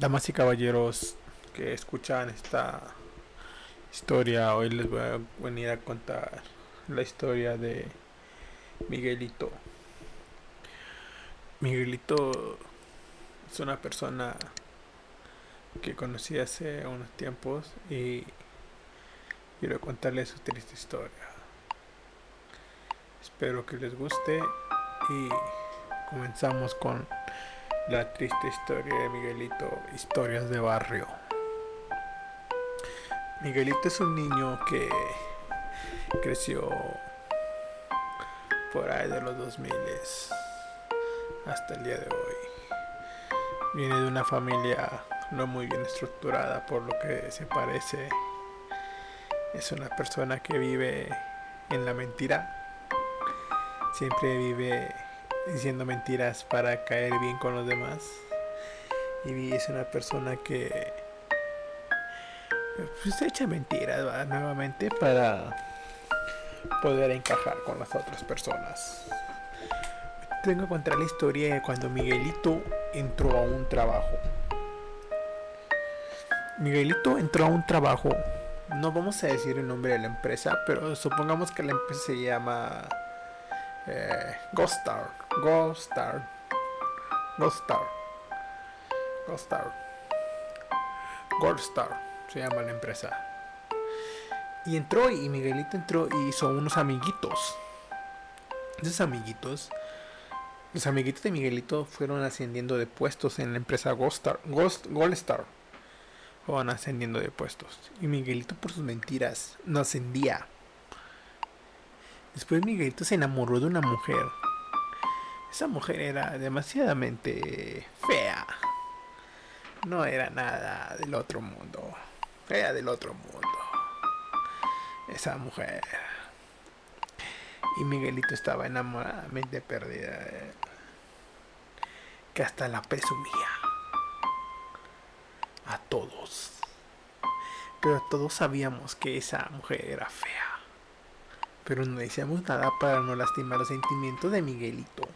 Damas y caballeros que escuchan esta historia, hoy les voy a venir a contar la historia de Miguelito. Miguelito es una persona que conocí hace unos tiempos y quiero contarles su triste historia. Espero que les guste y comenzamos con la triste historia de Miguelito, historias de barrio. Miguelito es un niño que creció por ahí de los 2000 hasta el día de hoy. Viene de una familia no muy bien estructurada por lo que se parece. Es una persona que vive en la mentira. Siempre vive diciendo mentiras para caer bien con los demás. Y es una persona que pues echa mentiras nuevamente para poder encajar con las otras personas. Tengo que contar la historia de cuando Miguelito entró a un trabajo. Miguelito entró a un trabajo. No vamos a decir el nombre de la empresa, pero supongamos que la empresa se llama eh, Ghostar. Ghostar. Ghostar. Ghostar. Goldstar se llama la empresa. Y entró y Miguelito entró y hizo unos amiguitos. Esos amiguitos, los amiguitos de Miguelito fueron ascendiendo de puestos en la empresa Goldstar. Ghost, Goldstar. Fueron ascendiendo de puestos. Y Miguelito por sus mentiras no ascendía. Después Miguelito se enamoró de una mujer. Esa mujer era demasiadamente fea. No era nada del otro mundo. Era del otro mundo. Esa mujer. Y Miguelito estaba enamoradamente perdida de él. Que hasta la presumía. A todos. Pero todos sabíamos que esa mujer era fea pero no decíamos nada para no lastimar los sentimientos de Miguelito.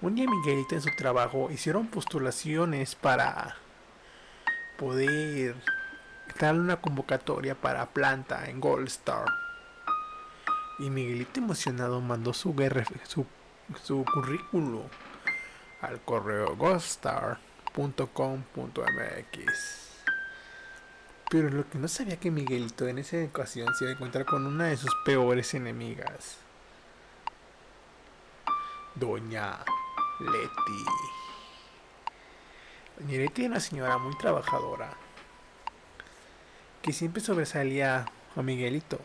Un día Miguelito en su trabajo hicieron postulaciones para poder dar una convocatoria para planta en Gold Star. Y Miguelito emocionado mandó su, su, su currículo al correo goldstar.com.mx. Pero lo que no sabía que Miguelito en esa ocasión se iba a encontrar con una de sus peores enemigas. Doña Leti. Doña Leti era una señora muy trabajadora. Que siempre sobresalía a Miguelito.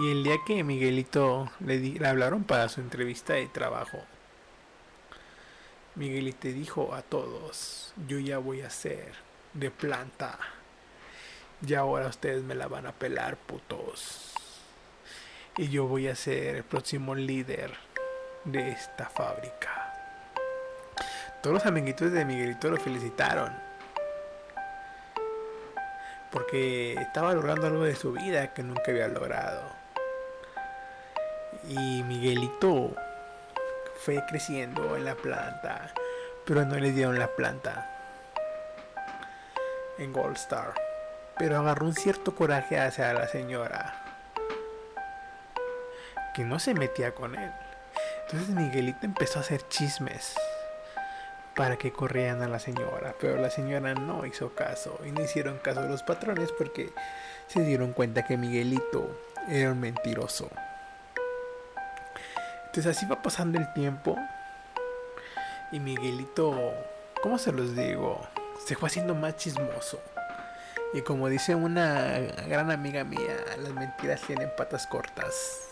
Y el día que Miguelito le, le hablaron para su entrevista de trabajo, Miguelito dijo a todos, yo ya voy a ser de planta. Y ahora ustedes me la van a pelar, putos. Y yo voy a ser el próximo líder de esta fábrica. Todos los amiguitos de Miguelito lo felicitaron. Porque estaba logrando algo de su vida que nunca había logrado. Y Miguelito fue creciendo en la planta. Pero no le dieron la planta. En Gold Star pero agarró un cierto coraje hacia la señora, que no se metía con él. Entonces Miguelito empezó a hacer chismes para que corrieran a la señora, pero la señora no hizo caso y no hicieron caso a los patrones porque se dieron cuenta que Miguelito era un mentiroso. Entonces así va pasando el tiempo y Miguelito, ¿cómo se los digo? Se fue haciendo más chismoso. Y como dice una gran amiga mía, las mentiras tienen patas cortas.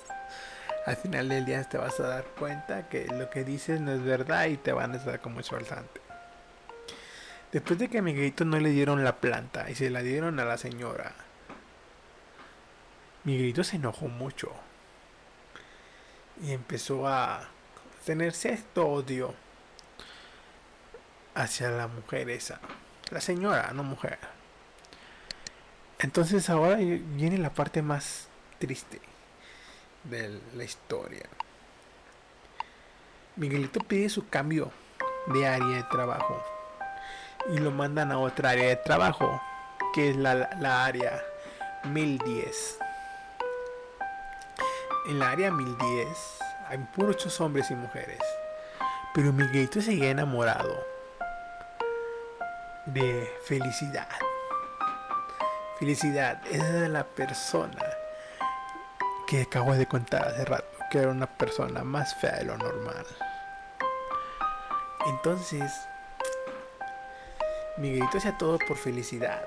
Al final del día te vas a dar cuenta que lo que dices no es verdad y te van a estar como falsante. Después de que a Miguelito no le dieron la planta y se la dieron a la señora, Miguelito se enojó mucho y empezó a tener cierto odio hacia la mujer esa, la señora, no mujer. Entonces ahora viene la parte más triste de la historia. Miguelito pide su cambio de área de trabajo y lo mandan a otra área de trabajo, que es la, la área 1010. En la área 1010 hay muchos hombres y mujeres, pero Miguelito seguía enamorado de felicidad. Felicidad, es la persona que acabo de contar hace rato, que era una persona más fea de lo normal. Entonces, Miguelito hacía todo por felicidad.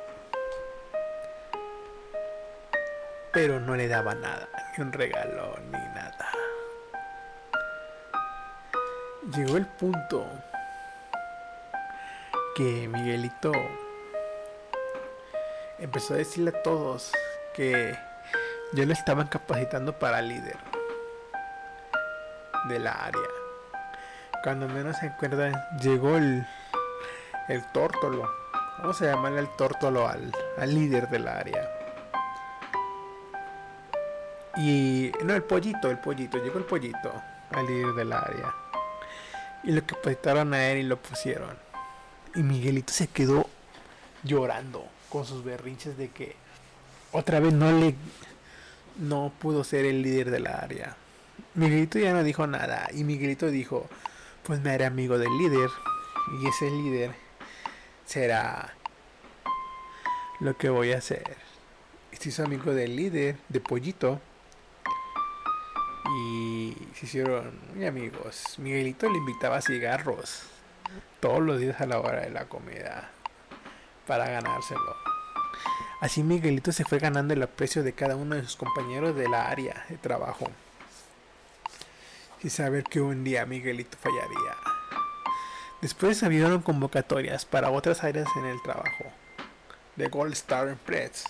Pero no le daba nada, ni un regalo, ni nada. Llegó el punto que Miguelito empezó a decirle a todos que yo lo estaban capacitando para líder de la área. Cuando menos se acuerdan, llegó el, el tórtolo. Vamos a llamarle el tórtolo al, al líder del área. Y no, el pollito, el pollito, llegó el pollito al líder del área. Y lo capacitaron a él y lo pusieron. Y Miguelito se quedó llorando con sus berrinches de que otra vez no le no pudo ser el líder de la área. Miguelito ya no dijo nada y Miguelito dijo, pues me haré amigo del líder y ese líder será lo que voy a hacer. Este hizo amigo del líder, de Pollito. Y se hicieron muy amigos. Miguelito le invitaba cigarros todos los días a la hora de la comida para ganárselo. Así Miguelito se fue ganando el aprecio de cada uno de sus compañeros de la área de trabajo. Sin saber que un día Miguelito fallaría. Después abrieron convocatorias para otras áreas en el trabajo. De Gold Star Press.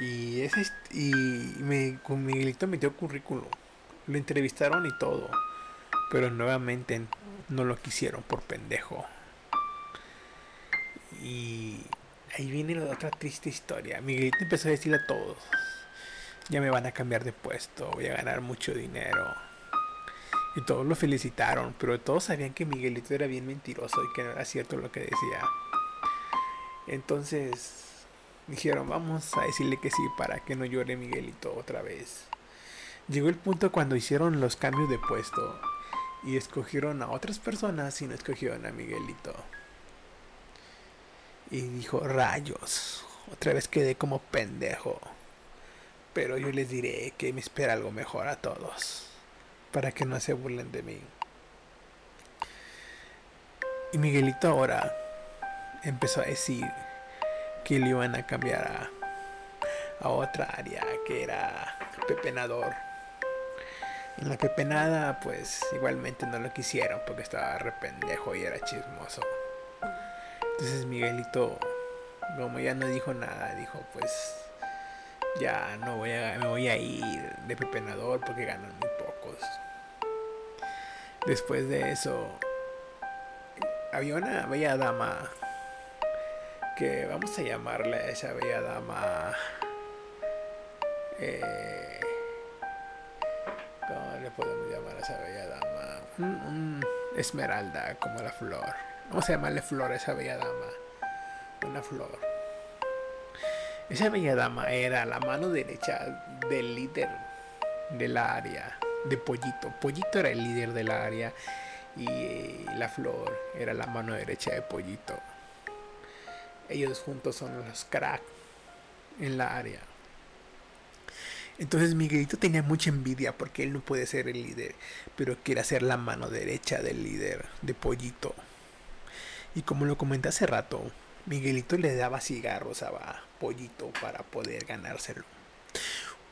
Y, ese, y me, con Miguelito metió currículum. Lo entrevistaron y todo. Pero nuevamente no lo quisieron por pendejo. Y ahí viene la otra triste historia. Miguelito empezó a decirle a todos, ya me van a cambiar de puesto, voy a ganar mucho dinero. Y todos lo felicitaron, pero todos sabían que Miguelito era bien mentiroso y que no era cierto lo que decía. Entonces dijeron, vamos a decirle que sí para que no llore Miguelito otra vez. Llegó el punto cuando hicieron los cambios de puesto y escogieron a otras personas y no escogieron a Miguelito. Y dijo, rayos, otra vez quedé como pendejo. Pero yo les diré que me espera algo mejor a todos, para que no se burlen de mí. Y Miguelito ahora empezó a decir que le iban a cambiar a, a otra área, que era pepenador. En la pepenada, pues igualmente no lo quisieron porque estaba rependejo y era chismoso. Entonces Miguelito, como ya no dijo nada, dijo pues ya no voy a, me voy a ir de pepenador porque ganan muy pocos. Después de eso, había una bella dama que vamos a llamarle a esa bella dama. Eh, ¿Cómo le podemos llamar a esa bella dama? un esmeralda como la flor. Vamos a llamarle flor a esa bella dama. Una flor. Esa bella dama era la mano derecha del líder de la área, de Pollito. Pollito era el líder de la área y eh, la flor era la mano derecha de Pollito. Ellos juntos son los crack en la área. Entonces Miguelito tenía mucha envidia porque él no puede ser el líder, pero quiere ser la mano derecha del líder de Pollito. Y como lo comenté hace rato, Miguelito le daba cigarros a Pollito para poder ganárselo.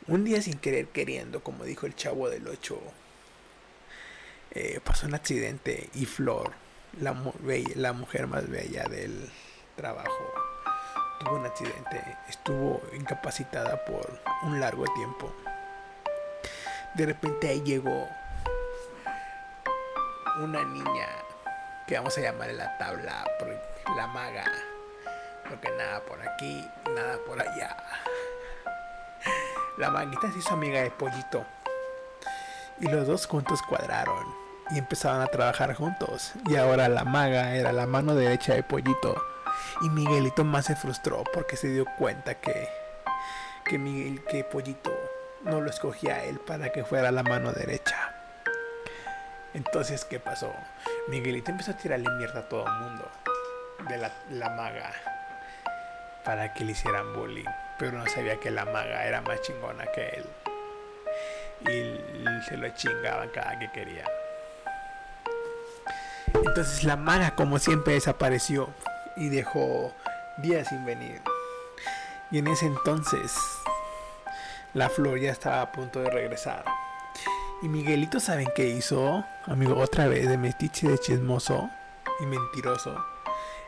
Un día sin querer queriendo, como dijo el chavo del 8, eh, pasó un accidente y Flor, la, la mujer más bella del trabajo, tuvo un accidente, estuvo incapacitada por un largo tiempo. De repente ahí llegó una niña que vamos a llamarle la tabla, la maga. Porque nada por aquí, nada por allá. La maguita se hizo amiga de Pollito. Y los dos juntos cuadraron. y empezaban a trabajar juntos. Y ahora la maga era la mano derecha de Pollito. Y Miguelito más se frustró porque se dio cuenta que, que, Miguel, que Pollito no lo escogía a él para que fuera la mano derecha. Entonces, ¿qué pasó? Miguelito empezó a tirarle mierda a todo el mundo de la, la maga para que le hicieran bullying. Pero no sabía que la maga era más chingona que él. Y se lo chingaban cada que quería. Entonces la maga como siempre desapareció y dejó días sin venir. Y en ese entonces la flor ya estaba a punto de regresar. Y Miguelito, ¿saben qué hizo? Amigo, otra vez de mestiche de chismoso y mentiroso.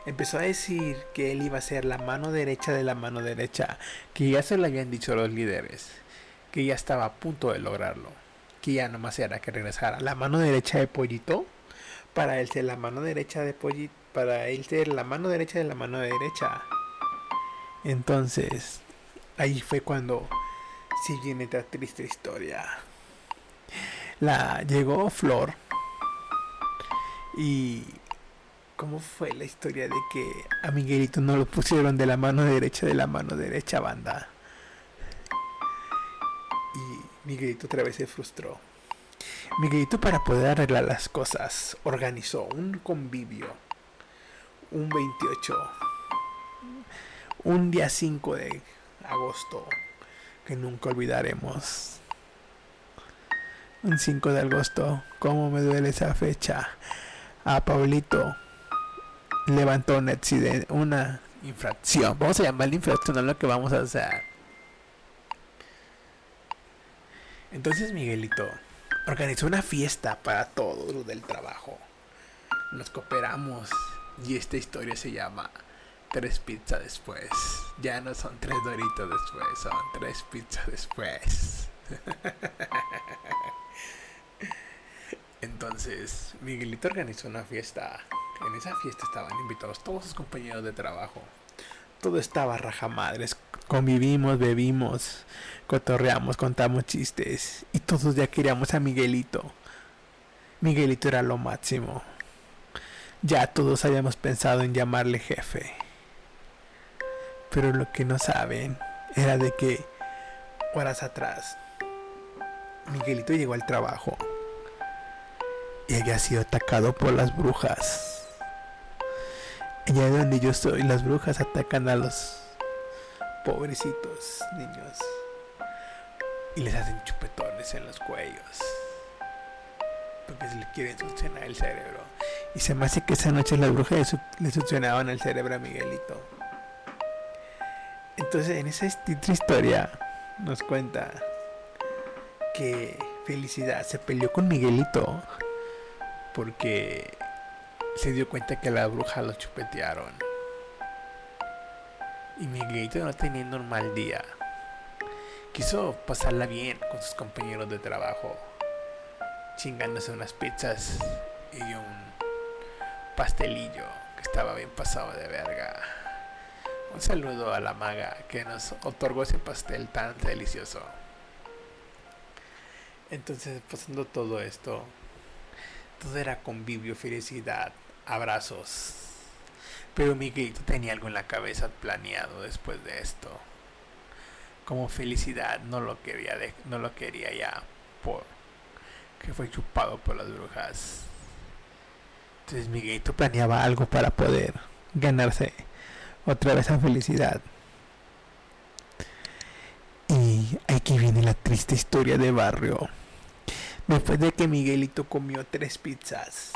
Empezó a decir que él iba a ser la mano derecha de la mano derecha, que ya se lo habían dicho los líderes, que ya estaba a punto de lograrlo, que ya nomás era que regresara. La mano derecha de Pollito, para él ser la mano derecha de Pollito, para él ser la mano derecha de la mano derecha. Entonces, ahí fue cuando sigue esta triste historia la llegó Flor. Y cómo fue la historia de que a Miguelito no lo pusieron de la mano derecha de la mano derecha banda y Miguelito otra vez se frustró. Miguelito para poder arreglar las cosas organizó un convivio un 28 un día 5 de agosto que nunca olvidaremos un 5 de agosto, cómo me duele esa fecha. A Paulito levantó un accidente, una infracción. Vamos a llamarle infracción a lo que vamos a hacer. Entonces Miguelito organizó una fiesta para todos los del trabajo. Nos cooperamos y esta historia se llama Tres pizzas después. Ya no son tres doritos después, son tres pizzas después. Entonces, Miguelito organizó una fiesta. En esa fiesta estaban invitados todos sus compañeros de trabajo. Todo estaba raja madres. Convivimos, bebimos, cotorreamos, contamos chistes. Y todos ya queríamos a Miguelito. Miguelito era lo máximo. Ya todos habíamos pensado en llamarle jefe. Pero lo que no saben era de que horas atrás Miguelito llegó al trabajo y había sido atacado por las brujas. Allá donde yo soy, las brujas atacan a los pobrecitos niños y les hacen chupetones en los cuellos porque se les quieren succionar el cerebro. Y se me hace que esa noche las brujas le succionaban el cerebro a Miguelito. Entonces, en esa historia nos cuenta que Felicidad se peleó con Miguelito porque se dio cuenta que la bruja lo chupetearon. Y Miguelito no tenía un mal día. Quiso pasarla bien con sus compañeros de trabajo, chingándose unas pizzas y un pastelillo que estaba bien pasado de verga. Un saludo a la maga que nos otorgó ese pastel tan delicioso. Entonces, pasando todo esto, todo era convivio, felicidad, abrazos. Pero Miguelito tenía algo en la cabeza planeado después de esto. Como felicidad no lo quería, no lo quería ya por que fue chupado por las brujas. Entonces Miguelito planeaba algo para poder ganarse otra vez a felicidad. Y aquí viene la triste historia de barrio. Después de que Miguelito comió tres pizzas,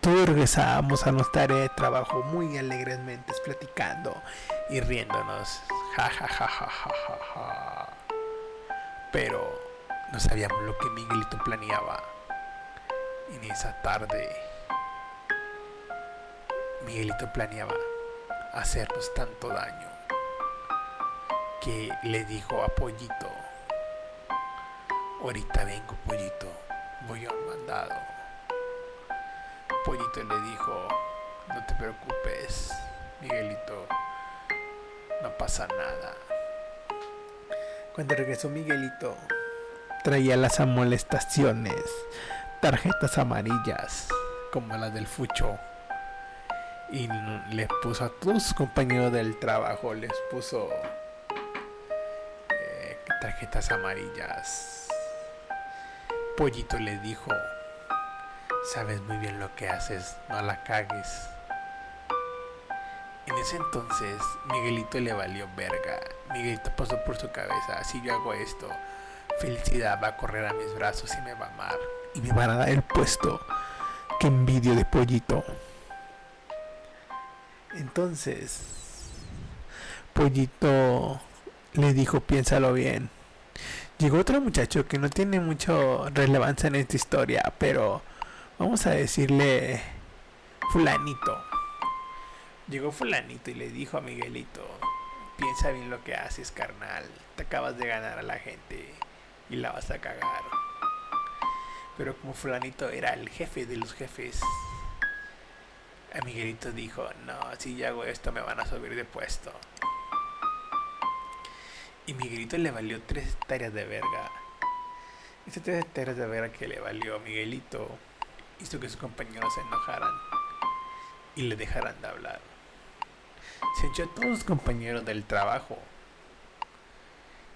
todos regresábamos a nuestra área de trabajo muy alegremente, platicando y riéndonos. Ja, ja, ja, ja, ja, ja, ja. Pero no sabíamos lo que Miguelito planeaba. En esa tarde, Miguelito planeaba hacernos tanto daño que le dijo a Pollito Ahorita vengo, pollito. Voy a un mandado. Pollito le dijo, no te preocupes, Miguelito. No pasa nada. Cuando regresó Miguelito, traía las amolestaciones tarjetas amarillas como las del Fucho. Y les puso a todos sus compañeros del trabajo, les puso eh, tarjetas amarillas. Pollito le dijo, sabes muy bien lo que haces, no la cagues. En ese entonces, Miguelito le valió verga. Miguelito pasó por su cabeza, si yo hago esto, felicidad va a correr a mis brazos y me va a amar. Y me van a dar el puesto. Que envidio de pollito. Entonces, Pollito le dijo, piénsalo bien. Llegó otro muchacho que no tiene mucha relevancia en esta historia, pero vamos a decirle fulanito. Llegó fulanito y le dijo a Miguelito, piensa bien lo que haces, carnal. Te acabas de ganar a la gente y la vas a cagar. Pero como fulanito era el jefe de los jefes, a Miguelito dijo, no, si yo hago esto me van a subir de puesto. Y Miguelito le valió tres hectáreas de verga. Esas tres hectáreas de verga que le valió a Miguelito hizo que sus compañeros se enojaran y le dejaran de hablar se echó a todos los compañeros del trabajo.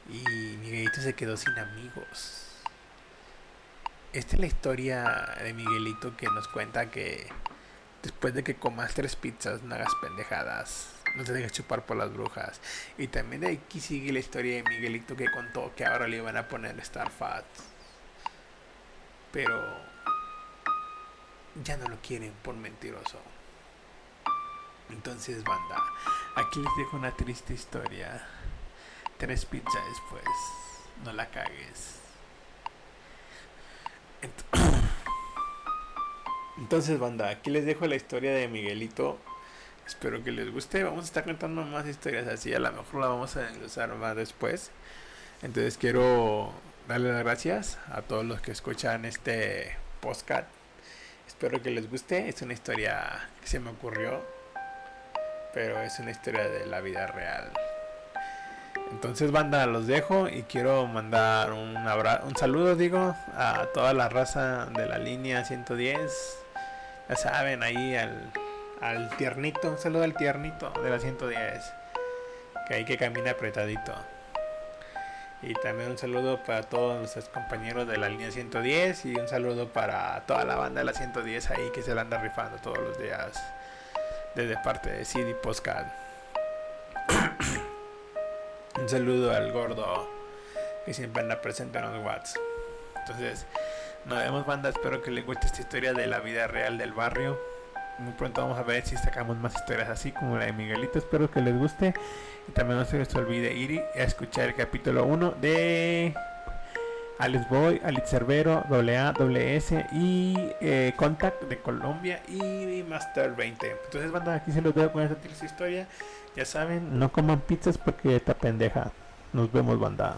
Y Miguelito se quedó sin amigos. Esta es la historia de Miguelito que nos cuenta que después de que comas tres pizzas no hagas pendejadas. No te dejes chupar por las brujas. Y también aquí sigue la historia de Miguelito que contó que ahora le iban a poner Star Fat. Pero ya no lo quieren por mentiroso. Entonces, banda, aquí les dejo una triste historia. Tres pizzas después. No la cagues. Entonces, banda, aquí les dejo la historia de Miguelito. Espero que les guste. Vamos a estar contando más historias así. A lo mejor la vamos a usar más después. Entonces quiero darle las gracias a todos los que escuchan este podcast. Espero que les guste. Es una historia que se me ocurrió pero es una historia de la vida real. Entonces, banda, los dejo y quiero mandar un abrazo, un saludo, digo, a toda la raza de la línea 110. Ya saben, ahí al, al tiernito, un saludo al tiernito de la 110, que hay que camina apretadito. Y también un saludo para todos nuestros compañeros de la línea 110 y un saludo para toda la banda de la 110 ahí que se la anda rifando todos los días desde parte de CD Postcard. Un saludo al gordo que siempre anda presente en los Watts. Entonces, nos vemos, banda. Espero que les guste esta historia de la vida real del barrio. Muy pronto vamos a ver si sacamos más historias así como la de Miguelito. Espero que les guste. Y también no se les olvide ir a escuchar el capítulo 1 de Alex Boy, Alex Cervero, AA, WS y eh, Contact de Colombia y Master 20. Entonces, banda, aquí se los veo con esta triste historia. Ya saben, no coman pizzas porque está pendeja. Nos vemos, banda.